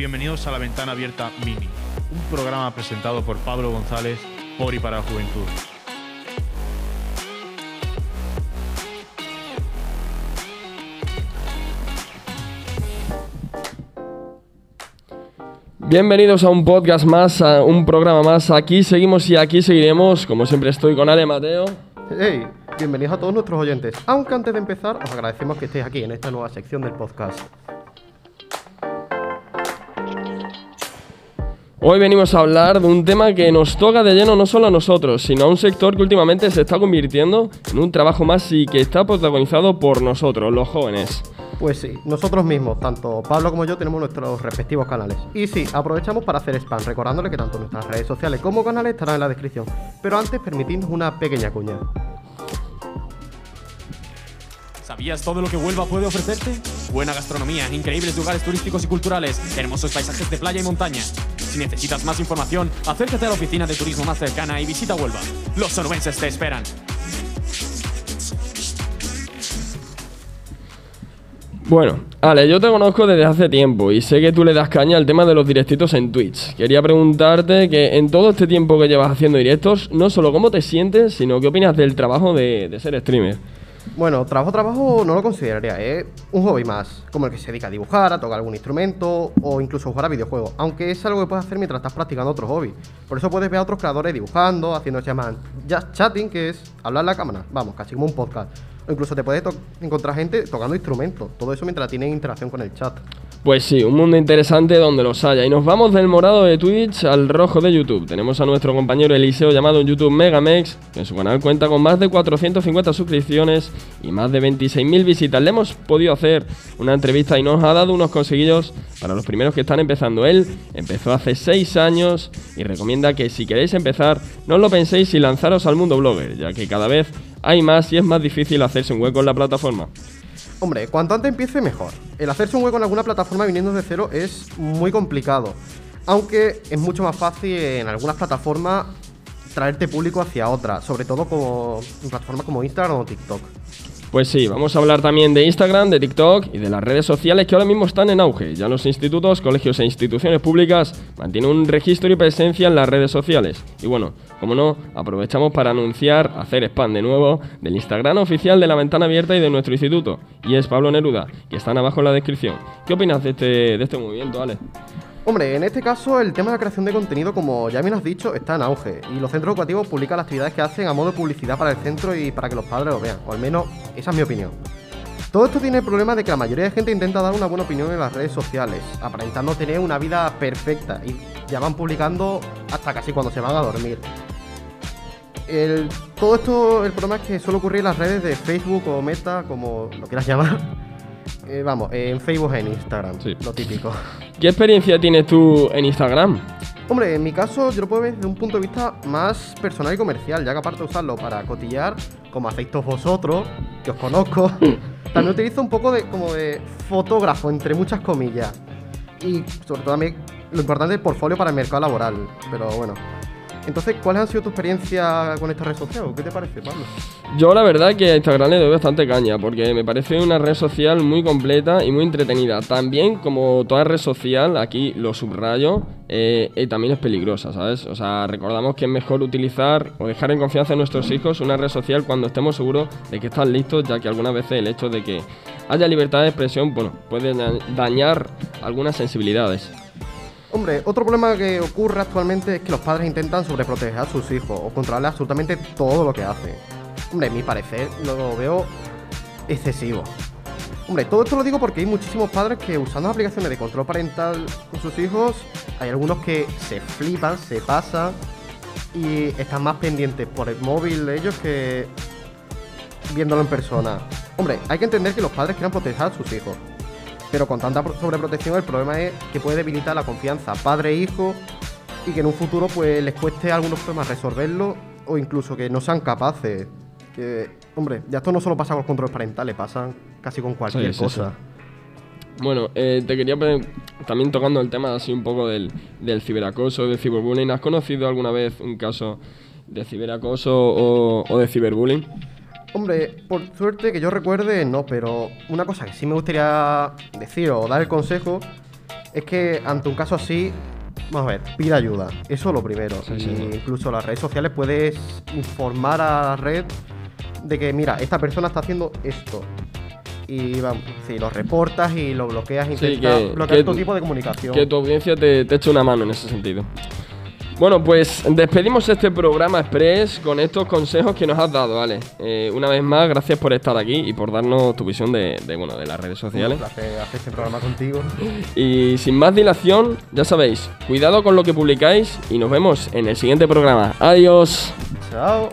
Bienvenidos a La Ventana Abierta Mini, un programa presentado por Pablo González por y para la juventud. Bienvenidos a un podcast más, a un programa más. Aquí seguimos y aquí seguiremos. Como siempre estoy con Ale Mateo. Hey, bienvenidos a todos nuestros oyentes. Aunque antes de empezar, os agradecemos que estéis aquí en esta nueva sección del podcast. Hoy venimos a hablar de un tema que nos toca de lleno no solo a nosotros, sino a un sector que últimamente se está convirtiendo en un trabajo más y que está protagonizado por nosotros, los jóvenes. Pues sí, nosotros mismos, tanto Pablo como yo, tenemos nuestros respectivos canales. Y sí, aprovechamos para hacer spam, recordándole que tanto nuestras redes sociales como canales estarán en la descripción. Pero antes, permitidnos una pequeña cuña. ¿Sabías todo lo que Huelva puede ofrecerte? Buena gastronomía, increíbles lugares turísticos y culturales, hermosos paisajes de playa y montaña. Si necesitas más información, acércate a la oficina de turismo más cercana y visita Huelva. Los sonubenses te esperan. Bueno, Ale, yo te conozco desde hace tiempo y sé que tú le das caña al tema de los directitos en Twitch. Quería preguntarte que en todo este tiempo que llevas haciendo directos, no solo cómo te sientes, sino qué opinas del trabajo de ser streamer. Bueno, trabajo, trabajo no lo consideraría, es un hobby más, como el que se dedica a dibujar, a tocar algún instrumento o incluso jugar a videojuegos, aunque es algo que puedes hacer mientras estás practicando otro hobby. Por eso puedes ver a otros creadores dibujando, haciendo llaman just chatting, que es hablar en la cámara, vamos, casi como un podcast. O incluso te puedes encontrar gente tocando instrumentos, todo eso mientras tienen interacción con el chat. Pues sí, un mundo interesante donde los haya. Y nos vamos del morado de Twitch al rojo de YouTube. Tenemos a nuestro compañero Eliseo llamado YouTube Megamex, que en su canal cuenta con más de 450 suscripciones y más de 26.000 visitas. Le hemos podido hacer una entrevista y nos ha dado unos conseguillos para los primeros que están empezando. Él empezó hace 6 años y recomienda que si queréis empezar, no os lo penséis y lanzaros al mundo blogger, ya que cada vez hay más y es más difícil hacerse un hueco en la plataforma. Hombre, cuanto antes empiece, mejor. El hacerse un hueco en alguna plataforma viniendo de cero es muy complicado. Aunque es mucho más fácil en algunas plataformas traerte público hacia otra, sobre todo como plataformas como Instagram o TikTok. Pues sí, vamos a hablar también de Instagram, de TikTok y de las redes sociales que ahora mismo están en auge. Ya los institutos, colegios e instituciones públicas mantienen un registro y presencia en las redes sociales. Y bueno, como no, aprovechamos para anunciar, hacer spam de nuevo del Instagram oficial de la ventana abierta y de nuestro instituto. Y es Pablo Neruda, que están abajo en la descripción. ¿Qué opinas de este, de este movimiento, Ale? Hombre, en este caso el tema de la creación de contenido, como ya bien has dicho, está en auge y los centros educativos publican las actividades que hacen a modo de publicidad para el centro y para que los padres lo vean, o al menos esa es mi opinión. Todo esto tiene el problema de que la mayoría de gente intenta dar una buena opinión en las redes sociales, aparentando tener una vida perfecta y ya van publicando hasta casi cuando se van a dormir. El, todo esto, el problema es que suele ocurrir en las redes de Facebook o Meta, como lo quieras llamar. Eh, vamos, en Facebook e en Instagram, Sí. lo típico. ¿Qué experiencia tienes tú en Instagram? Hombre, en mi caso yo lo puedo ver desde un punto de vista más personal y comercial, ya que aparte de usarlo para cotillar, como hacéis todos vosotros, que os conozco, también utilizo un poco de como de fotógrafo, entre muchas comillas. Y sobre todo también lo importante es el portfolio para el mercado laboral. Pero bueno. Entonces, ¿cuáles han sido tu experiencia con esta red social? ¿Qué te parece, Pablo? Yo la verdad que a Instagram le doy bastante caña porque me parece una red social muy completa y muy entretenida. También como toda red social, aquí lo subrayo, eh, eh, también es peligrosa, ¿sabes? O sea, recordamos que es mejor utilizar o dejar en confianza a nuestros hijos una red social cuando estemos seguros de que están listos, ya que algunas veces el hecho de que haya libertad de expresión, bueno, puede da- dañar algunas sensibilidades. Hombre, otro problema que ocurre actualmente es que los padres intentan sobreproteger a sus hijos o controlarle absolutamente todo lo que hacen. Hombre, en mi parecer lo veo excesivo. Hombre, todo esto lo digo porque hay muchísimos padres que usando aplicaciones de control parental con sus hijos, hay algunos que se flipan, se pasan y están más pendientes por el móvil de ellos que viéndolo en persona. Hombre, hay que entender que los padres quieran proteger a sus hijos. Pero con tanta pro- sobreprotección el problema es que puede debilitar la confianza padre-hijo y que en un futuro pues les cueste algunos problemas resolverlo o incluso que no sean capaces. Que, hombre, ya esto no solo pasa con los controles parentales, pasan casi con cualquier Sí, sí, cosa. Bueno, eh, te quería pre- también tocando el tema así un poco del, del ciberacoso, del ciberbullying. ¿Has conocido alguna vez un caso de ciberacoso o, o de ciberbullying? Hombre, por suerte que yo recuerde, no, pero una cosa que sí me gustaría decir o dar el consejo es que ante un caso así, vamos a ver, pide ayuda. Eso es lo primero. Sí, incluso las redes sociales puedes informar a la red de que, mira, esta persona está haciendo esto. Y vamos, si lo reportas y lo bloqueas, Sí, intentas que- bloquear que- todo tipo de comunicación. Que tu audiencia te, te eche una mano en ese sentido. Bueno, pues despedimos este programa express con estos consejos que nos has dado, ¿vale? Eh, una vez más, gracias por estar aquí y por darnos tu visión de, de, bueno, de las redes sociales. Un placer hacer este programa contigo. Y sin más dilación, ya sabéis, cuidado con lo que publicáis y nos vemos en el siguiente programa. Adiós. Chao.